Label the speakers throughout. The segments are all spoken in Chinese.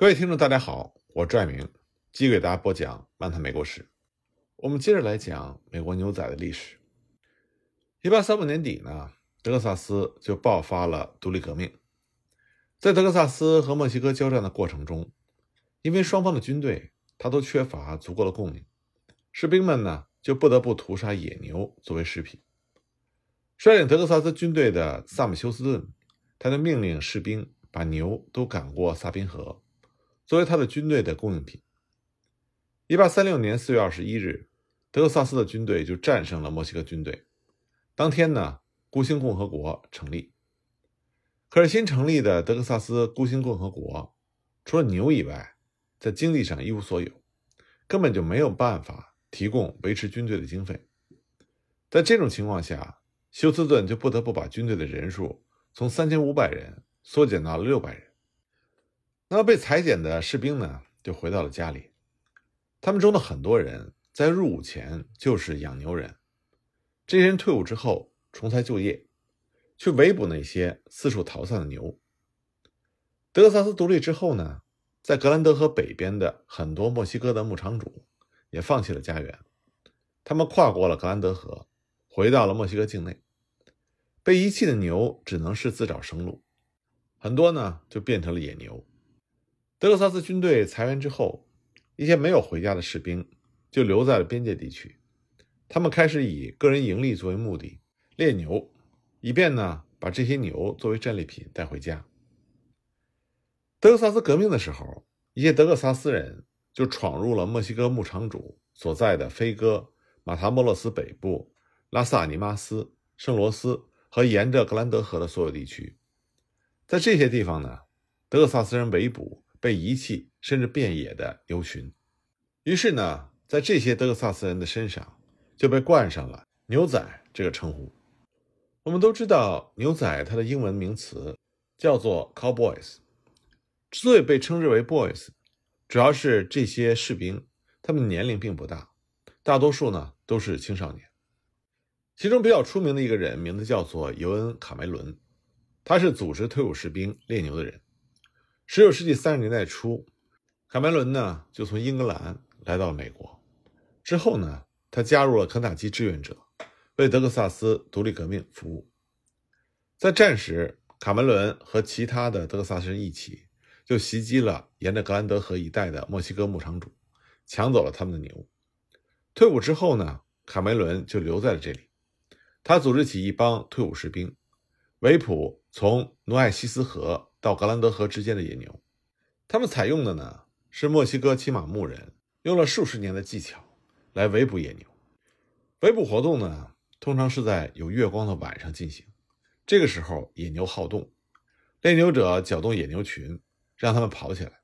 Speaker 1: 各位听众，大家好，我拽明，继续给大家播讲《漫谈美国史》。我们接着来讲美国牛仔的历史。一八三五年底呢，德克萨斯就爆发了独立革命。在德克萨斯和墨西哥交战的过程中，因为双方的军队他都缺乏足够的供应，士兵们呢就不得不屠杀野牛作为食品。率领德克萨斯军队的萨姆休斯顿，他就命令士兵把牛都赶过萨宾河。作为他的军队的供应品。一八三六年四月二十一日，德克萨斯的军队就战胜了墨西哥军队。当天呢，孤星共和国成立。可是新成立的德克萨斯孤星共和国，除了牛以外，在经济上一无所有，根本就没有办法提供维持军队的经费。在这种情况下，休斯顿就不得不把军队的人数从三千五百人缩减到了六百人。那么被裁减的士兵呢，就回到了家里。他们中的很多人在入伍前就是养牛人，这些人退伍之后重才就业，去围捕那些四处逃散的牛。德克萨斯独立之后呢，在格兰德河北边的很多墨西哥的牧场主也放弃了家园，他们跨过了格兰德河，回到了墨西哥境内。被遗弃的牛只能是自找生路，很多呢就变成了野牛。德克萨斯军队裁员之后，一些没有回家的士兵就留在了边界地区。他们开始以个人盈利作为目的猎牛，以便呢把这些牛作为战利品带回家。德克萨斯革命的时候，一些德克萨斯人就闯入了墨西哥牧场主所在的飞哥、马塔莫洛斯北部、拉斯阿尼马斯、圣罗斯和沿着格兰德河的所有地区。在这些地方呢，德克萨斯人围捕。被遗弃甚至变野的牛群，于是呢，在这些德克萨斯人的身上就被冠上了“牛仔”这个称呼。我们都知道，牛仔它的英文名词叫做 “cowboys”。之所以被称之为 “boys”，主要是这些士兵他们年龄并不大，大多数呢都是青少年。其中比较出名的一个人，名字叫做尤恩·卡梅伦，他是组织退伍士兵猎牛的人。十九世纪三十年代初，卡梅伦呢就从英格兰来到了美国。之后呢，他加入了肯塔基志愿者，为德克萨斯独立革命服务。在战时，卡梅伦和其他的德克萨斯人一起，就袭击了沿着格兰德河一带的墨西哥牧场主，抢走了他们的牛。退伍之后呢，卡梅伦就留在了这里。他组织起一帮退伍士兵，维普从努埃西斯河。到格兰德河之间的野牛，他们采用的呢是墨西哥骑马牧人用了数十年的技巧来围捕野牛。围捕活动呢，通常是在有月光的晚上进行。这个时候，野牛好动，猎牛者搅动野牛群，让他们跑起来。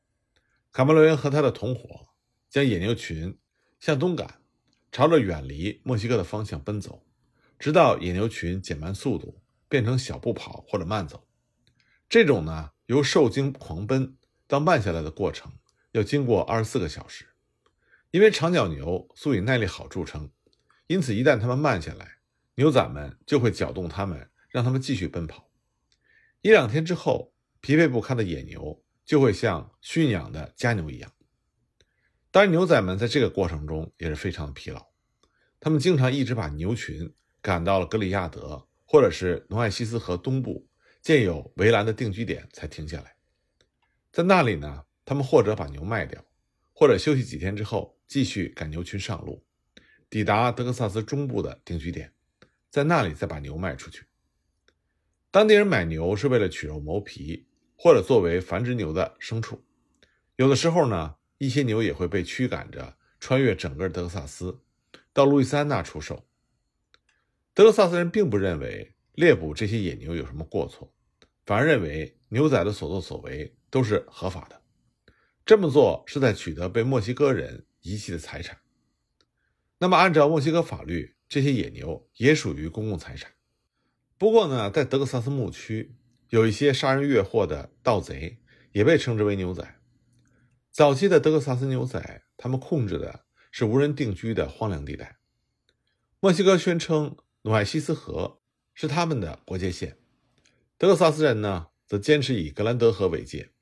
Speaker 1: 卡梅伦和他的同伙将野牛群向东赶，朝着远离墨西哥的方向奔走，直到野牛群减慢速度，变成小步跑或者慢走。这种呢，由受惊狂奔到慢下来的过程，要经过二十四个小时。因为长角牛素以耐力好著称，因此一旦它们慢下来，牛仔们就会搅动它们，让它们继续奔跑。一两天之后，疲惫不堪的野牛就会像驯养的家牛一样。当然，牛仔们在这个过程中也是非常的疲劳，他们经常一直把牛群赶到了格里亚德或者是努埃西斯河东部。建有围栏的定居点才停下来，在那里呢，他们或者把牛卖掉，或者休息几天之后继续赶牛群上路，抵达德克萨斯中部的定居点，在那里再把牛卖出去。当地人买牛是为了取肉谋皮，或者作为繁殖牛的牲畜。有的时候呢，一些牛也会被驱赶着穿越整个德克萨斯，到路易斯安那出售。德克萨斯人并不认为猎捕这些野牛有什么过错。反而认为牛仔的所作所为都是合法的，这么做是在取得被墨西哥人遗弃的财产。那么，按照墨西哥法律，这些野牛也属于公共财产。不过呢，在德克萨斯牧区，有一些杀人越货的盗贼，也被称之为牛仔。早期的德克萨斯牛仔，他们控制的是无人定居的荒凉地带。墨西哥宣称努埃西斯河是他们的国界线。德克萨斯人呢，则坚持以格兰德河为界。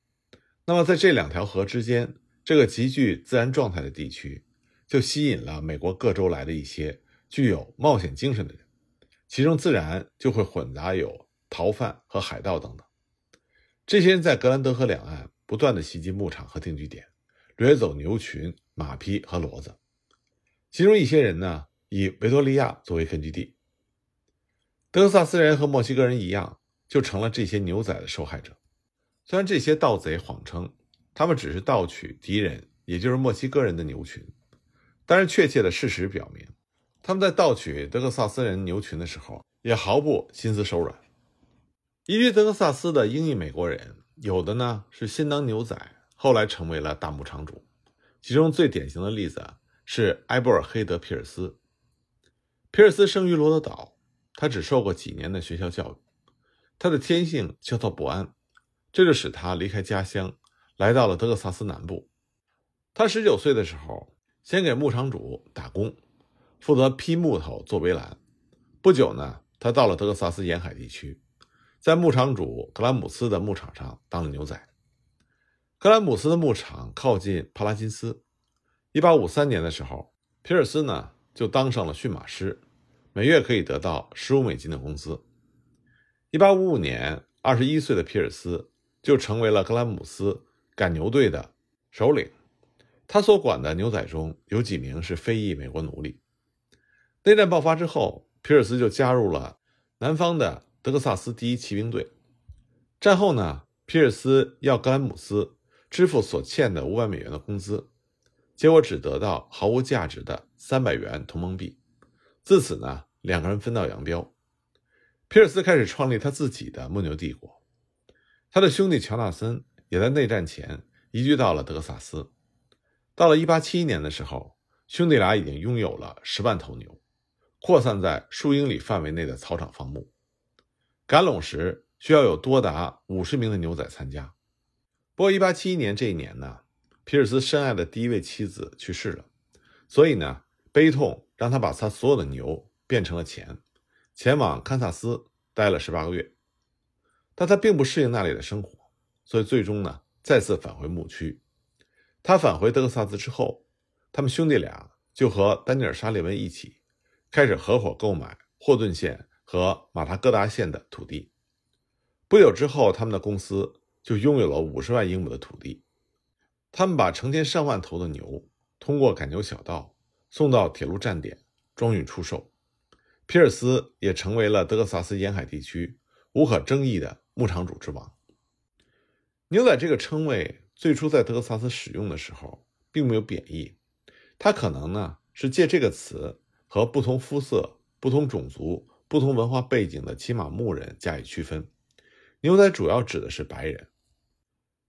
Speaker 1: 那么在这两条河之间，这个极具自然状态的地区，就吸引了美国各州来的一些具有冒险精神的人，其中自然就会混杂有逃犯和海盗等等。这些人在格兰德河两岸不断的袭击牧场和定居点，掠走牛群、马匹和骡子。其中一些人呢，以维多利亚作为根据地。德克萨斯人和墨西哥人一样，就成了这些牛仔的受害者。虽然这些盗贼谎称他们只是盗取敌人，也就是墨西哥人的牛群，但是确切的事实表明，他们在盗取德克萨斯人牛群的时候，也毫不心思手软。移居德克萨斯的英裔美国人，有的呢是先当牛仔，后来成为了大牧场主。其中最典型的例子是埃布尔黑德·皮尔斯。皮尔斯生于罗德岛，他只受过几年的学校教育。他的天性焦躁不安，这就使他离开家乡，来到了德克萨斯南部。他十九岁的时候，先给牧场主打工，负责劈木头做围栏。不久呢，他到了德克萨斯沿海地区。在牧场主格兰姆斯的牧场上当了牛仔。格兰姆斯的牧场靠近帕拉金斯。一八五三年的时候，皮尔斯呢就当上了驯马师，每月可以得到十五美金的工资。一八五五年，二十一岁的皮尔斯就成为了格兰姆斯赶牛队的首领。他所管的牛仔中有几名是非裔美国奴隶。内战爆发之后，皮尔斯就加入了南方的。德克萨斯第一骑兵队战后呢，皮尔斯要格兰姆斯支付所欠的五百美元的工资，结果只得到毫无价值的三百元同盟币。自此呢，两个人分道扬镳。皮尔斯开始创立他自己的牧牛帝国，他的兄弟乔纳森也在内战前移居到了德克萨斯。到了1871年的时候，兄弟俩已经拥有了十万头牛，扩散在数英里范围内的草场放牧。赶拢时需要有多达五十名的牛仔参加。不过，一八七一年这一年呢，皮尔斯深爱的第一位妻子去世了，所以呢，悲痛让他把他所有的牛变成了钱，前往堪萨斯待了十八个月。但他并不适应那里的生活，所以最终呢，再次返回牧区。他返回德克萨斯之后，他们兄弟俩就和丹尼尔·沙利文一起开始合伙购买霍顿县。和马塔戈达县的土地。不久之后，他们的公司就拥有了五十万英亩的土地。他们把成千上万头的牛通过赶牛小道送到铁路站点装运出售。皮尔斯也成为了德克萨斯沿海地区无可争议的牧场主之王。牛仔这个称谓最初在德克萨斯使用的时候，并没有贬义，它可能呢是借这个词和不同肤色、不同种族。不同文化背景的骑马牧人加以区分，牛仔主要指的是白人。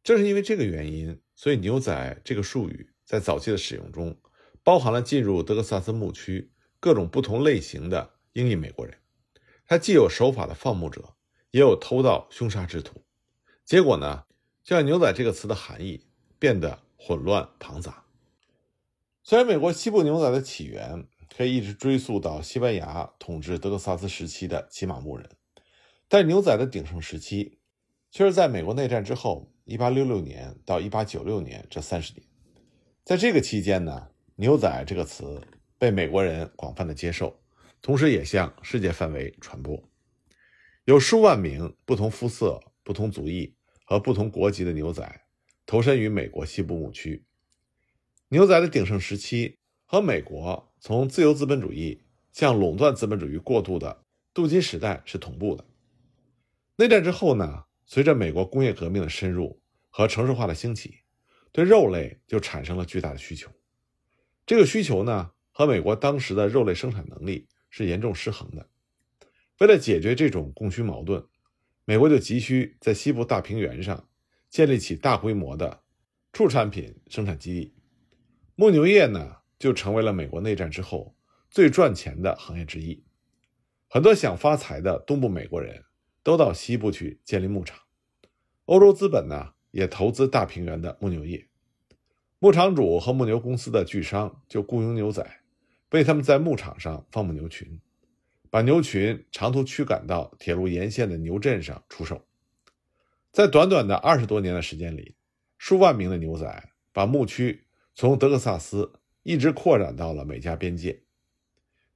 Speaker 1: 正是因为这个原因，所以牛仔这个术语在早期的使用中，包含了进入德克萨斯牧区各种不同类型的英裔美国人。他既有守法的放牧者，也有偷盗凶杀之徒。结果呢，就让牛仔这个词的含义变得混乱庞杂。虽然美国西部牛仔的起源，可以一直追溯到西班牙统治德克萨斯时期的骑马牧人，但牛仔的鼎盛时期却是在美国内战之后，1866年到1896年这三十年。在这个期间呢，牛仔这个词被美国人广泛的接受，同时也向世界范围传播。有数万名不同肤色、不同族裔和不同国籍的牛仔投身于美国西部牧区。牛仔的鼎盛时期和美国。从自由资本主义向垄断资本主义过渡的镀金时代是同步的。内战之后呢，随着美国工业革命的深入和城市化的兴起，对肉类就产生了巨大的需求。这个需求呢，和美国当时的肉类生产能力是严重失衡的。为了解决这种供需矛盾，美国就急需在西部大平原上建立起大规模的畜产品生产基地。牧牛业呢？就成为了美国内战之后最赚钱的行业之一。很多想发财的东部美国人都到西部去建立牧场。欧洲资本呢也投资大平原的牧牛业。牧场主和牧牛公司的巨商就雇佣牛仔，为他们在牧场上放牧牛群，把牛群长途驱赶到铁路沿线的牛镇上出售。在短短的二十多年的时间里，数万名的牛仔把牧区从德克萨斯一直扩展到了美加边界。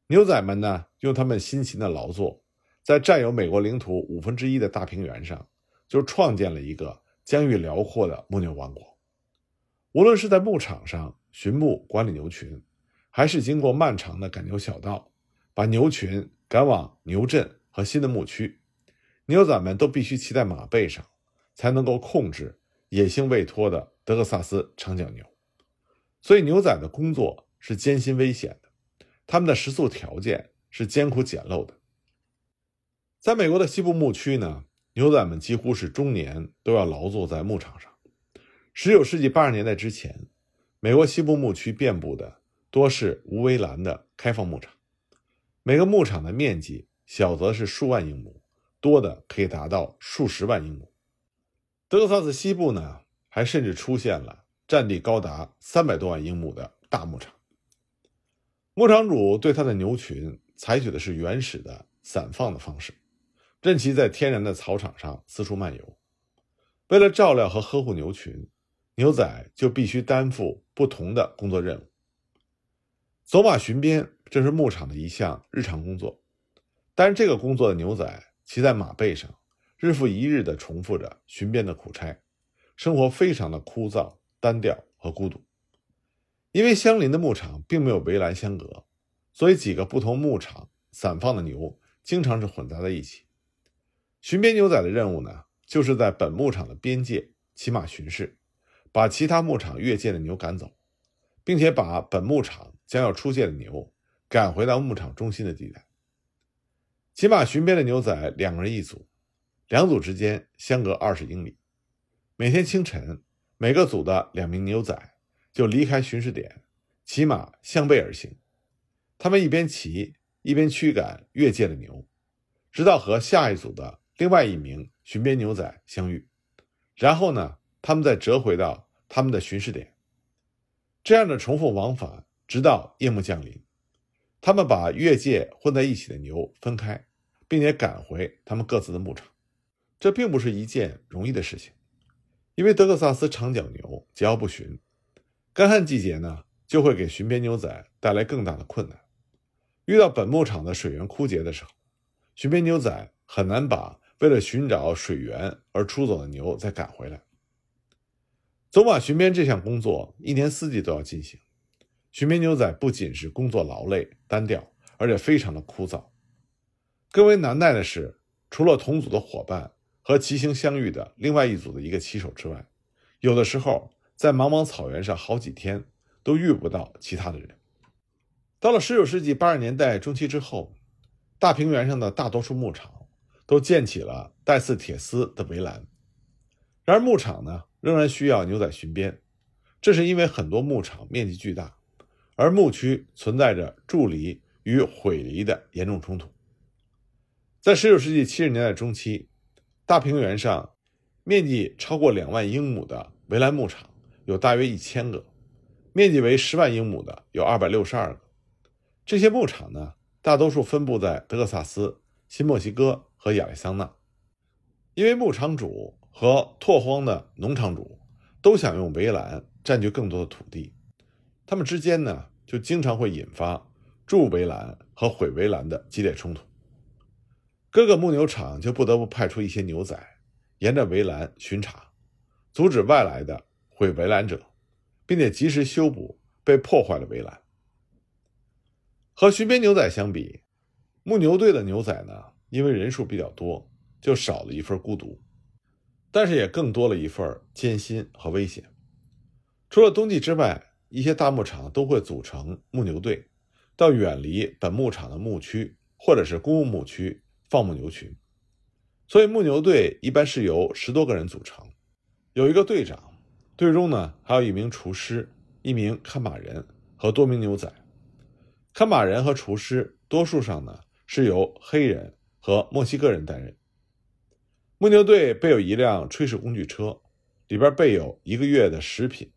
Speaker 1: 牛仔们呢，用他们辛勤的劳作，在占有美国领土五分之一的大平原上，就创建了一个疆域辽阔的牧牛王国。无论是在牧场上巡牧管理牛群，还是经过漫长的赶牛小道，把牛群赶往牛镇和新的牧区，牛仔们都必须骑在马背上，才能够控制野性未脱的德克萨斯长角牛。所以，牛仔的工作是艰辛危险的，他们的食宿条件是艰苦简陋的。在美国的西部牧区呢，牛仔们几乎是终年都要劳作在牧场上。十九世纪八十年代之前，美国西部牧区遍布的。多是无围栏的开放牧场，每个牧场的面积小则是数万英亩，多的可以达到数十万英亩。德克萨斯西部呢，还甚至出现了占地高达三百多万英亩的大牧场。牧场主对他的牛群采取的是原始的散放的方式，任其在天然的草场上四处漫游。为了照料和呵护牛群，牛仔就必须担负不同的工作任务。走马巡边，这是牧场的一项日常工作。但是，这个工作的牛仔骑在马背上，日复一日地重复着巡边的苦差，生活非常的枯燥、单调和孤独。因为相邻的牧场并没有围栏相隔，所以几个不同牧场散放的牛经常是混杂在一起。巡边牛仔的任务呢，就是在本牧场的边界骑马巡视，把其他牧场越界的牛赶走，并且把本牧场。将要出界的牛赶回到牧场中心的地带。骑马巡边的牛仔两个人一组，两组之间相隔二十英里。每天清晨，每个组的两名牛仔就离开巡视点，骑马相背而行。他们一边骑一边驱赶越界的牛，直到和下一组的另外一名巡边牛仔相遇。然后呢，他们再折回到他们的巡视点。这样的重复往返。直到夜幕降临，他们把越界混在一起的牛分开，并且赶回他们各自的牧场。这并不是一件容易的事情，因为德克萨斯长角牛桀骜不驯，干旱季节呢就会给巡边牛仔带来更大的困难。遇到本牧场的水源枯竭的时候，巡边牛仔很难把为了寻找水源而出走的牛再赶回来。走马巡边这项工作一年四季都要进行。巡边牛仔不仅是工作劳累单调，而且非常的枯燥。更为难耐的是，除了同组的伙伴和骑行相遇的另外一组的一个骑手之外，有的时候在茫茫草原上好几天都遇不到其他的人。到了19世纪80年代中期之后，大平原上的大多数牧场都建起了带刺铁丝的围栏。然而，牧场呢仍然需要牛仔巡边，这是因为很多牧场面积巨大。而牧区存在着筑篱与毁篱的严重冲突。在19世纪70年代中期，大平原上面积超过两万英亩的围栏牧场有大约一千个，面积为十万英亩的有二百六十二个。这些牧场呢，大多数分布在德克萨斯、新墨西哥和亚利桑那。因为牧场主和拓荒的农场主都想用围栏占据更多的土地。他们之间呢，就经常会引发筑围栏和毁围栏的激烈冲突。各个牧牛场就不得不派出一些牛仔，沿着围栏巡查，阻止外来的毁围栏者，并且及时修补被破坏的围栏。和巡边牛仔相比，牧牛队的牛仔呢，因为人数比较多，就少了一份孤独，但是也更多了一份艰辛和危险。除了冬季之外，一些大牧场都会组成牧牛队，到远离本牧场的牧区或者是公共牧区放牧牛群。所以牧牛队一般是由十多个人组成，有一个队长，队中呢还有一名厨师、一名看马人和多名牛仔。看马人和厨师多数上呢是由黑人和墨西哥人担任。牧牛队备有一辆炊事工具车，里边备有一个月的食品。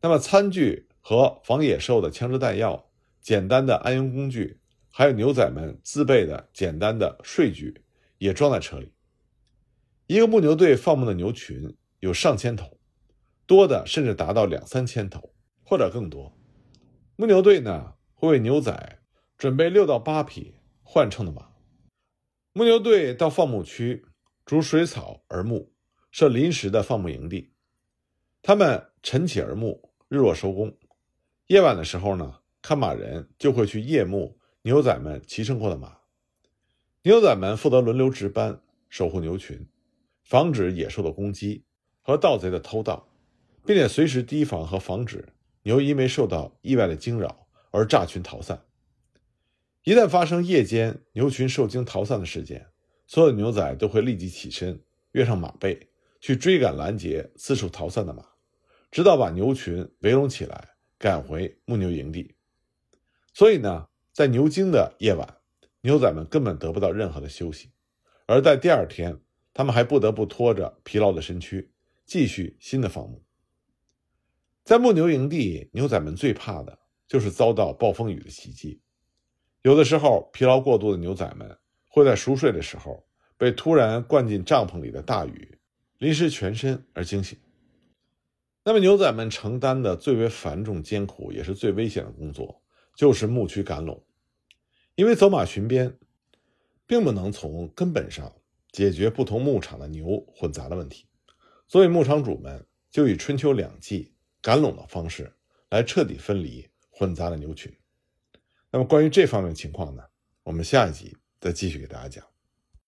Speaker 1: 那么，餐具和防野兽的枪支弹药、简单的安营工具，还有牛仔们自备的简单的睡具，也装在车里。一个牧牛队放牧的牛群有上千头，多的甚至达到两三千头或者更多。牧牛队呢会为牛仔准备六到八匹换乘的马。牧牛队到放牧区逐水草而牧，设临时的放牧营地。他们晨起而牧，日落收工。夜晚的时候呢，看马人就会去夜牧牛仔们骑乘过的马。牛仔们负责轮流值班，守护牛群，防止野兽的攻击和盗贼的偷盗，并且随时提防和防止牛因为受到意外的惊扰而炸群逃散。一旦发生夜间牛群受惊逃散的事件，所有牛仔都会立即起身，跃上马背，去追赶拦截四处逃散的马，直到把牛群围拢起来，赶回牧牛营地。所以呢，在牛惊的夜晚，牛仔们根本得不到任何的休息，而在第二天，他们还不得不拖着疲劳的身躯，继续新的放牧。在牧牛营地，牛仔们最怕的就是遭到暴风雨的袭击。有的时候，疲劳过度的牛仔们会在熟睡的时候被突然灌进帐篷里的大雨淋湿全身而惊醒。那么，牛仔们承担的最为繁重、艰苦，也是最危险的工作，就是牧区赶垄。因为走马巡边，并不能从根本上解决不同牧场的牛混杂的问题，所以牧场主们就以春秋两季赶垄的方式来彻底分离混杂的牛群。那么关于这方面情况呢，我们下一集再继续给大家讲。